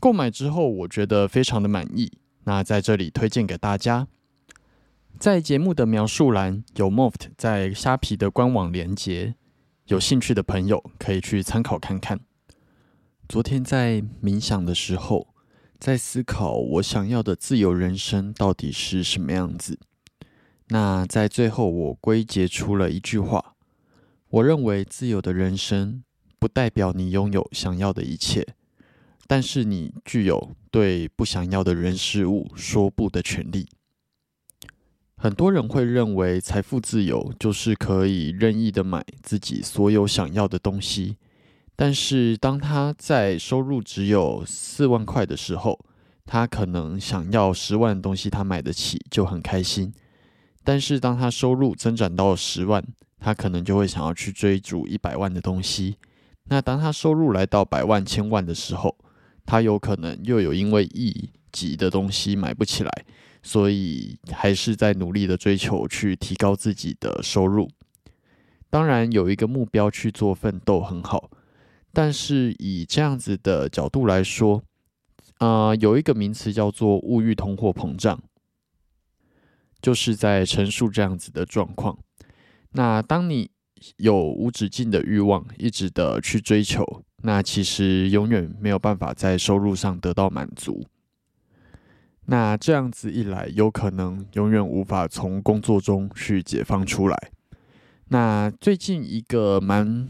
购买之后，我觉得非常的满意。那在这里推荐给大家，在节目的描述栏有 Moft 在虾皮的官网连接，有兴趣的朋友可以去参考看看。昨天在冥想的时候。在思考我想要的自由人生到底是什么样子。那在最后，我归结出了一句话：我认为自由的人生不代表你拥有想要的一切，但是你具有对不想要的人事物说不的权利。很多人会认为财富自由就是可以任意的买自己所有想要的东西。但是，当他在收入只有四万块的时候，他可能想要十万的东西，他买得起就很开心。但是，当他收入增长到十万，他可能就会想要去追逐一百万的东西。那当他收入来到百万、千万的时候，他有可能又有因为亿级的东西买不起来，所以还是在努力的追求去提高自己的收入。当然，有一个目标去做奋斗很好。但是以这样子的角度来说，啊，有一个名词叫做物欲通货膨胀，就是在陈述这样子的状况。那当你有无止境的欲望，一直的去追求，那其实永远没有办法在收入上得到满足。那这样子一来，有可能永远无法从工作中去解放出来。那最近一个蛮。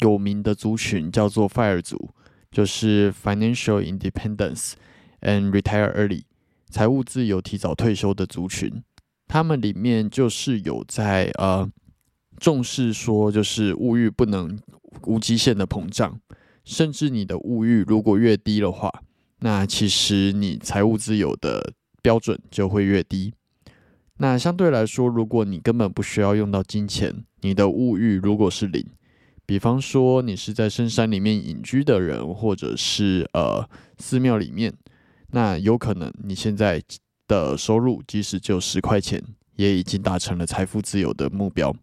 有名的族群叫做 FIRE 族，就是 Financial Independence and Retire Early，财务自由、提早退休的族群。他们里面就是有在呃重视说，就是物欲不能无极限的膨胀，甚至你的物欲如果越低的话，那其实你财务自由的标准就会越低。那相对来说，如果你根本不需要用到金钱，你的物欲如果是零。比方说，你是在深山里面隐居的人，或者是呃寺庙里面，那有可能你现在的收入即使只有十块钱，也已经达成了财富自由的目标。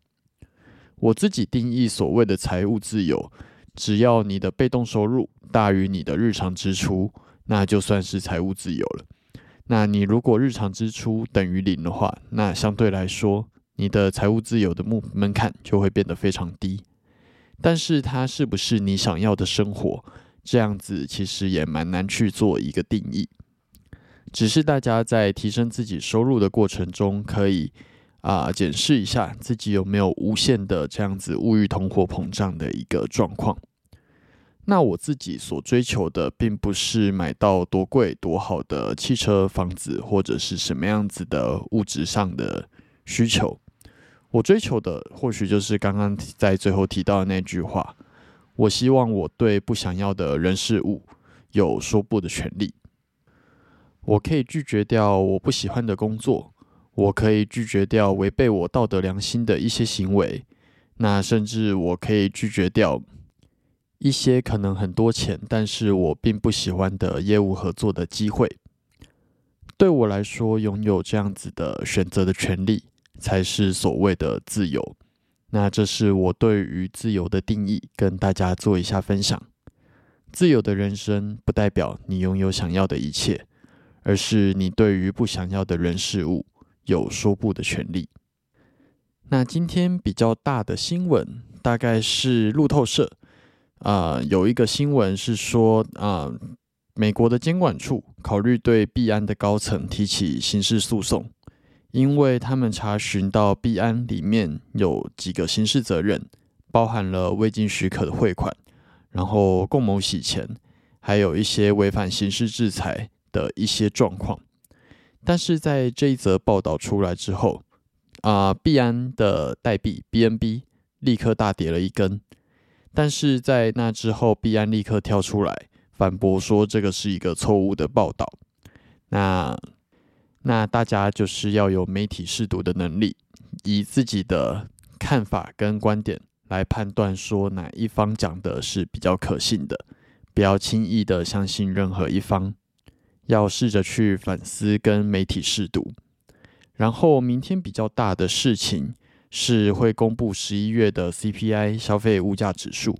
我自己定义所谓的财务自由，只要你的被动收入大于你的日常支出，那就算是财务自由了。那你如果日常支出等于零的话，那相对来说，你的财务自由的目门槛就会变得非常低。但是它是不是你想要的生活？这样子其实也蛮难去做一个定义。只是大家在提升自己收入的过程中，可以啊检视一下自己有没有无限的这样子物欲通货膨胀的一个状况。那我自己所追求的，并不是买到多贵多好的汽车、房子，或者是什么样子的物质上的需求。我追求的或许就是刚刚在最后提到的那句话：我希望我对不想要的人事物有说不的权利。我可以拒绝掉我不喜欢的工作，我可以拒绝掉违背我道德良心的一些行为，那甚至我可以拒绝掉一些可能很多钱，但是我并不喜欢的业务合作的机会。对我来说，拥有这样子的选择的权利，才是所谓的自由。那这是我对于自由的定义，跟大家做一下分享。自由的人生不代表你拥有想要的一切，而是你对于不想要的人事物有说不的权利。那今天比较大的新闻，大概是路透社啊，有一个新闻是说啊。美国的监管处考虑对币安的高层提起刑事诉讼，因为他们查询到币安里面有几个刑事责任，包含了未经许可的汇款，然后共谋洗钱，还有一些违反刑事制裁的一些状况。但是在这一则报道出来之后，啊，币安的代币 BNB 立刻大跌了一根，但是在那之后，币安立刻跳出来。反驳说这个是一个错误的报道。那那大家就是要有媒体试读的能力，以自己的看法跟观点来判断说哪一方讲的是比较可信的，不要轻易的相信任何一方，要试着去反思跟媒体试读。然后明天比较大的事情是会公布十一月的 CPI 消费物价指数。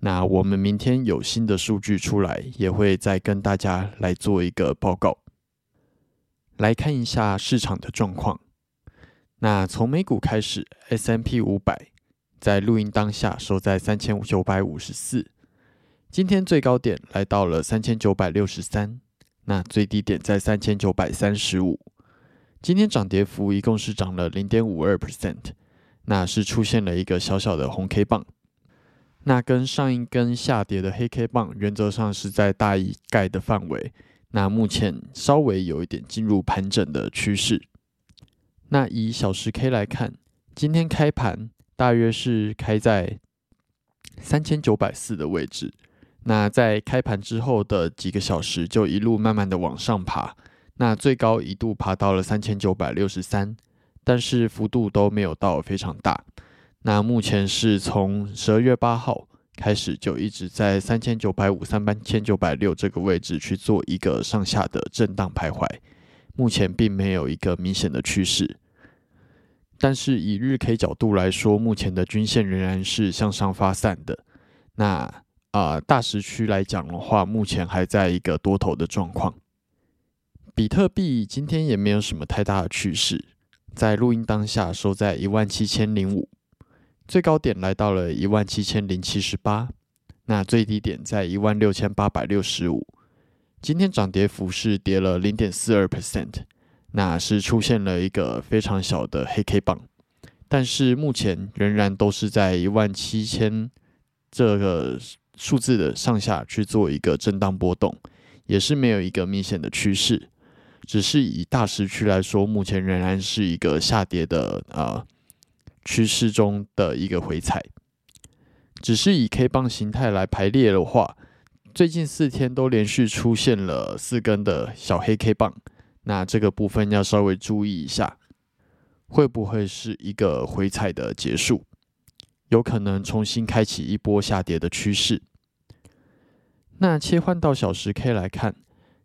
那我们明天有新的数据出来，也会再跟大家来做一个报告。来看一下市场的状况。那从美股开始，S M P 五百在录音当下收在三千九百五十四，今天最高点来到了三千九百六十三，那最低点在三千九百三十五。今天涨跌幅一共是涨了零点五二 percent，那是出现了一个小小的红 K 棒。那跟上一根下跌的黑 K 棒原则上是在大一概的范围，那目前稍微有一点进入盘整的趋势。那以小时 K 来看，今天开盘大约是开在三千九百四的位置。那在开盘之后的几个小时，就一路慢慢的往上爬，那最高一度爬到了三千九百六十三，但是幅度都没有到非常大。那目前是从十二月八号开始，就一直在三千九百五、三千九百六这个位置去做一个上下的震荡徘徊，目前并没有一个明显的趋势。但是以日 K 角度来说，目前的均线仍然是向上发散的。那啊，大时区来讲的话，目前还在一个多头的状况。比特币今天也没有什么太大的趋势，在录音当下收在一万七千零五。最高点来到了一万七千零七十八，那最低点在一万六千八百六十五。今天涨跌幅是跌了零点四二 percent，那是出现了一个非常小的黑 K 棒，但是目前仍然都是在一万七千这个数字的上下去做一个震荡波动，也是没有一个明显的趋势，只是以大时区来说，目前仍然是一个下跌的啊。趋势中的一个回踩，只是以 K 棒形态来排列的话，最近四天都连续出现了四根的小黑 K 棒，那这个部分要稍微注意一下，会不会是一个回踩的结束？有可能重新开启一波下跌的趋势。那切换到小时 K 来看，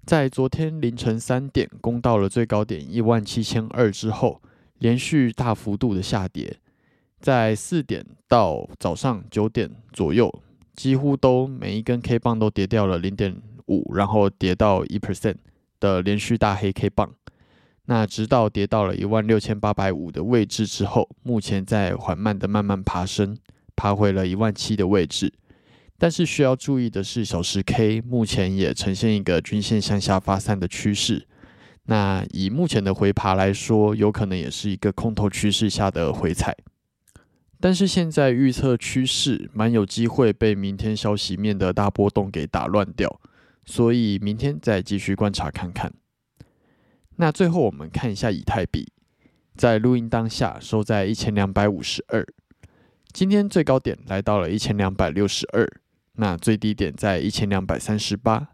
在昨天凌晨三点攻到了最高点一万七千二之后，连续大幅度的下跌。在四点到早上九点左右，几乎都每一根 K 棒都跌掉了零点五，然后跌到一 percent 的连续大黑 K 棒。那直到跌到了一万六千八百五的位置之后，目前在缓慢的慢慢爬升，爬回了一万七的位置。但是需要注意的是，小时 K 目前也呈现一个均线向下发散的趋势。那以目前的回爬来说，有可能也是一个空头趋势下的回踩。但是现在预测趋势蛮有机会被明天消息面的大波动给打乱掉，所以明天再继续观察看看。那最后我们看一下以太币，在录音当下收在一千两百五十二，今天最高点来到了一千两百六十二，那最低点在一千两百三十八，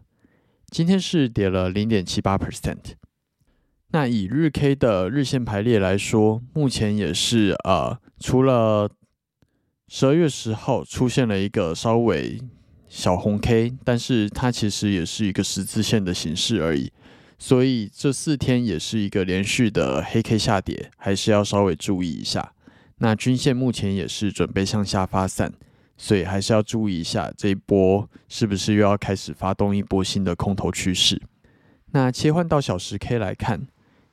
今天是跌了零点七八 percent。那以日 K 的日线排列来说，目前也是呃，除了十二月十号出现了一个稍微小红 K，但是它其实也是一个十字线的形式而已，所以这四天也是一个连续的黑 K 下跌，还是要稍微注意一下。那均线目前也是准备向下发散，所以还是要注意一下这一波是不是又要开始发动一波新的空头趋势。那切换到小时 K 来看，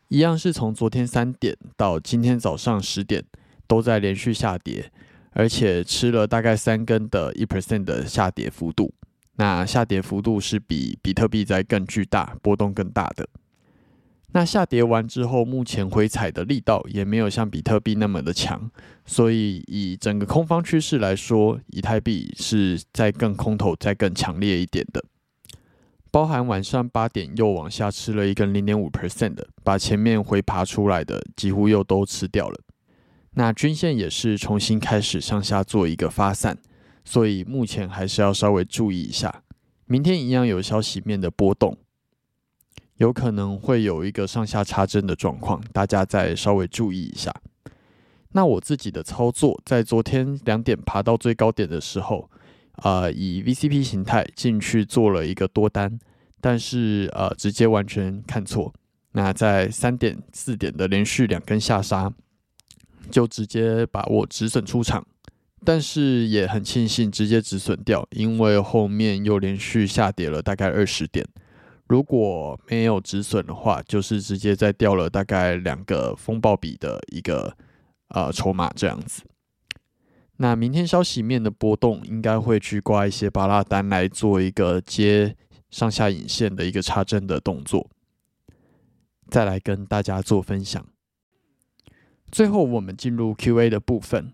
一样是从昨天三点到今天早上十点都在连续下跌，而且吃了大概三根的一 percent 的下跌幅度。那下跌幅度是比比特币在更巨大、波动更大的。那下跌完之后，目前回踩的力道也没有像比特币那么的强，所以以整个空方趋势来说，以太币是在更空头、再更强烈一点的。包含晚上八点又往下吃了一根零点五 percent 的，把前面回爬出来的几乎又都吃掉了。那均线也是重新开始向下做一个发散。所以目前还是要稍微注意一下，明天一样有消息面的波动，有可能会有一个上下插针的状况，大家再稍微注意一下。那我自己的操作，在昨天两点爬到最高点的时候，呃，以 VCP 形态进去做了一个多单，但是呃，直接完全看错。那在三点、四点的连续两根下杀，就直接把我止损出场。但是也很庆幸直接止损掉，因为后面又连续下跌了大概二十点。如果没有止损的话，就是直接再掉了大概两个风暴比的一个呃筹码这样子。那明天消息面的波动应该会去挂一些巴拉单来做一个接上下影线的一个插针的动作，再来跟大家做分享。最后我们进入 Q&A 的部分。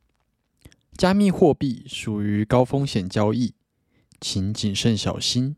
加密货币属于高风险交易，请谨慎小心。